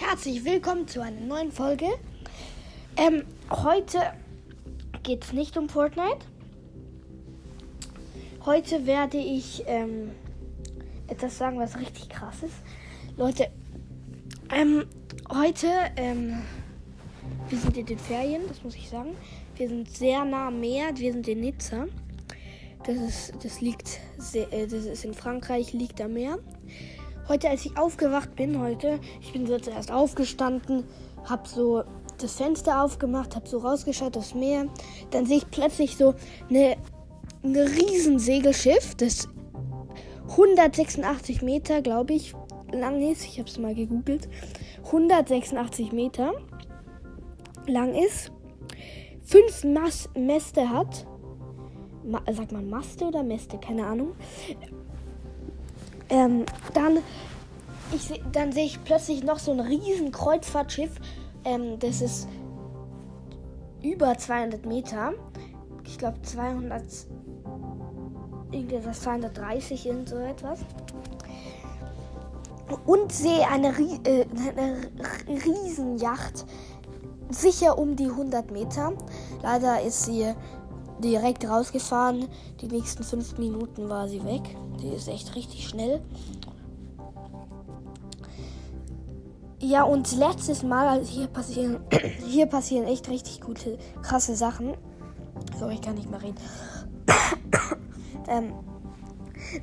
herzlich willkommen zu einer neuen Folge. Ähm, heute geht es nicht um Fortnite. Heute werde ich ähm, etwas sagen, was richtig krass ist. Leute, ähm, heute, ähm, wir sind in den Ferien, das muss ich sagen. Wir sind sehr nah am Meer, wir sind in Nizza. Das ist, das liegt, sehr, äh, das ist in Frankreich, liegt am Meer. Heute, als ich aufgewacht bin, heute, ich bin so zuerst aufgestanden, hab so das Fenster aufgemacht, hab so rausgeschaut aufs Meer. Dann sehe ich plötzlich so eine, eine riesen Segelschiff, das 186 Meter, glaube ich, lang ist. Ich habe es mal gegoogelt. 186 Meter lang ist, fünf Mas Mäste hat. Ma sagt man Maste oder Mäste? Keine Ahnung. Ähm, dann ich dann sehe ich plötzlich noch so ein riesen Kreuzfahrtschiff. Ähm, das ist über 200 Meter. Ich glaube 200, irgendetwas 230 irgend so etwas. Und sehe eine, äh, eine Riesenjacht, sicher um die 100 Meter. Leider ist sie direkt rausgefahren. Die nächsten fünf Minuten war sie weg. Die ist echt richtig schnell. Ja, und letztes Mal, also hier passieren, hier passieren echt richtig gute, krasse Sachen. So, ich kann nicht mehr reden. ähm,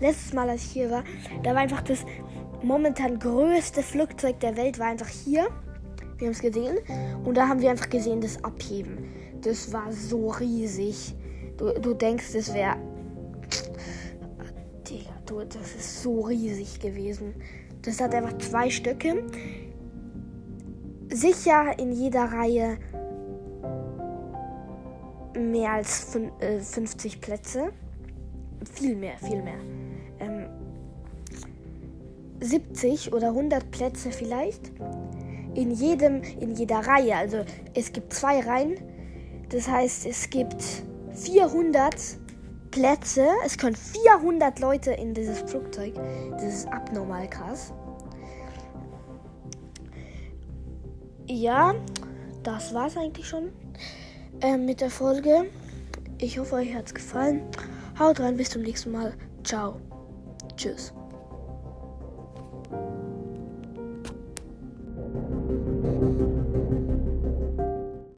letztes Mal, als ich hier war, da war einfach das momentan größte Flugzeug der Welt, war einfach hier. Wir haben es gesehen. Und da haben wir einfach gesehen, das Abheben. Das war so riesig. Du, du denkst, das wäre. Digga, du, das ist so riesig gewesen. Das hat einfach zwei Stücke sicher in jeder Reihe mehr als 50 äh, Plätze. Viel mehr, viel mehr. Ähm, 70 oder 100 Plätze vielleicht. In jedem, in jeder Reihe. Also es gibt zwei Reihen. Das heißt, es gibt 400 Plätze. Es können 400 Leute in dieses Flugzeug. Das ist abnormal krass. Ja, das war's eigentlich schon äh, mit der Folge. Ich hoffe, euch hat's gefallen. Haut rein, bis zum nächsten Mal. Ciao. Tschüss. thank you